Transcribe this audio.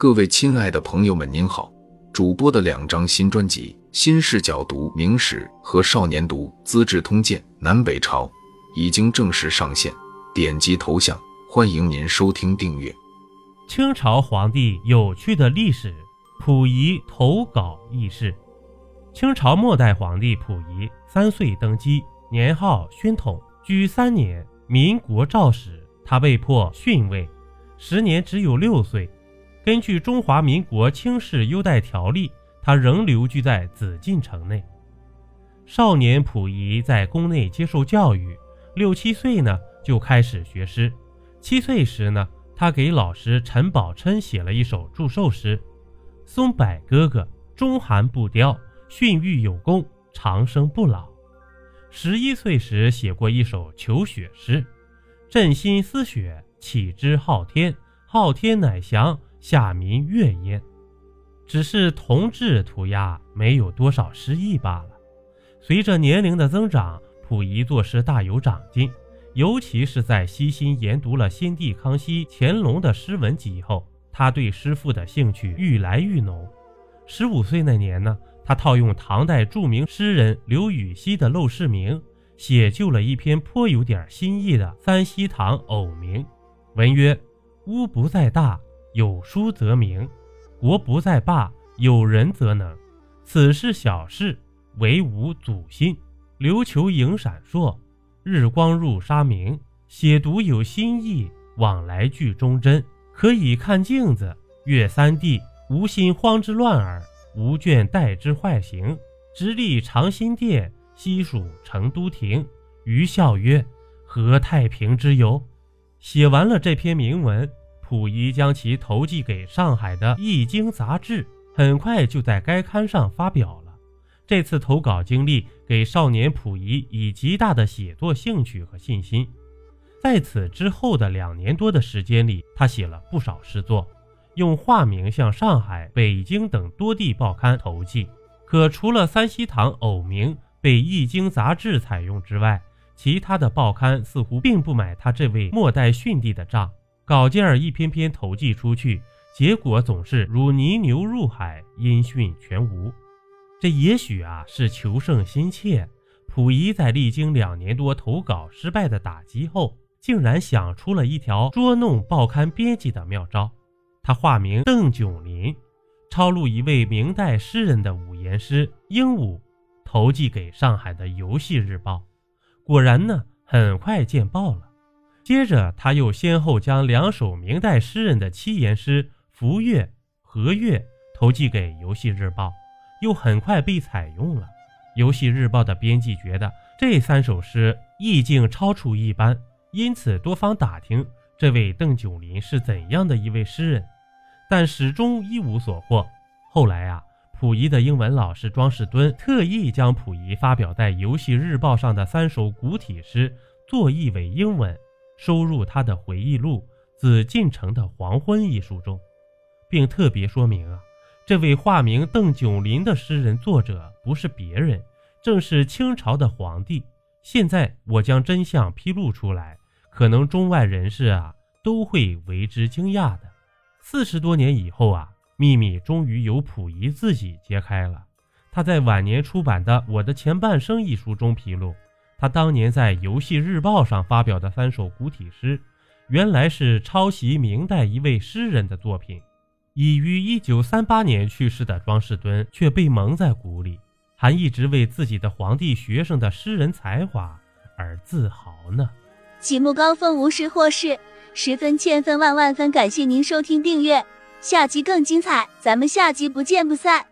各位亲爱的朋友们，您好！主播的两张新专辑《新视角读明史》和《少年读资治通鉴南北朝》已经正式上线，点击头像，欢迎您收听订阅。清朝皇帝有趣的历史，溥仪投稿轶事。清朝末代皇帝溥仪三岁登基，年号宣统，居三年，民国诏始，他被迫逊位，时年只有六岁。根据《中华民国轻视优待条例》，他仍留居在紫禁城内。少年溥仪在宫内接受教育，六七岁呢就开始学诗。七岁时呢，他给老师陈宝琛写了一首祝寿诗：“松柏哥哥，中寒不凋，训育有功，长生不老。”十一岁时写过一首求雪诗：“朕心思雪，岂知昊天？昊天乃降。”下民悦焉，只是同治涂鸦没有多少诗意罢了。随着年龄的增长，溥仪作诗大有长进，尤其是在悉心研读了先帝康熙、乾隆的诗文集后，他对诗赋的兴趣愈来愈浓。十五岁那年呢，他套用唐代著名诗人刘禹锡的《陋室铭》，写就了一篇颇有点新意的《三希堂偶铭》，文曰：“屋不在大。”有书则明，国不在霸；有人则能。此事小事，唯吾祖心。琉球影闪烁，日光入沙明。写读有新意，往来具忠贞。可以看镜子，阅三地，无心慌之乱耳，无倦怠之坏行。直隶长辛殿，西蜀成都亭。余笑曰：“何太平之由？”写完了这篇铭文。溥仪将其投寄给上海的《易经》杂志，很快就在该刊上发表了。这次投稿经历给少年溥仪以极大的写作兴趣和信心。在此之后的两年多的时间里，他写了不少诗作，用化名向上海、北京等多地报刊投寄。可除了三希堂偶名被《易经》杂志采用之外，其他的报刊似乎并不买他这位末代逊帝的账。稿件儿一篇篇投寄出去，结果总是如泥牛入海，音讯全无。这也许啊是求胜心切。溥仪在历经两年多投稿失败的打击后，竟然想出了一条捉弄报刊编辑的妙招。他化名邓炯林，抄录一位明代诗人的五言诗《鹦鹉》，投寄给上海的《游戏日报》。果然呢，很快见报了。接着，他又先后将两首明代诗人的七言诗《浮月》《和月》投寄给《游戏日报》，又很快被采用了。《游戏日报》的编辑觉得这三首诗意境超出一般，因此多方打听这位邓九林是怎样的一位诗人，但始终一无所获。后来啊，溥仪的英文老师庄士敦特意将溥仪发表在《游戏日报》上的三首古体诗作译为英文。收入他的回忆录《紫禁城的黄昏》一书中，并特别说明啊，这位化名邓炯林的诗人作者不是别人，正是清朝的皇帝。现在我将真相披露出来，可能中外人士啊都会为之惊讶的。四十多年以后啊，秘密终于由溥仪自己揭开了。他在晚年出版的《我的前半生》一书中披露。他当年在《游戏日报》上发表的三首古体诗，原来是抄袭明代一位诗人的作品。已于1938年去世的庄士敦却被蒙在鼓里，还一直为自己的皇帝学生的诗人才华而自豪呢。启幕高峰无事或事，十分千分万万分感谢您收听订阅，下集更精彩，咱们下集不见不散。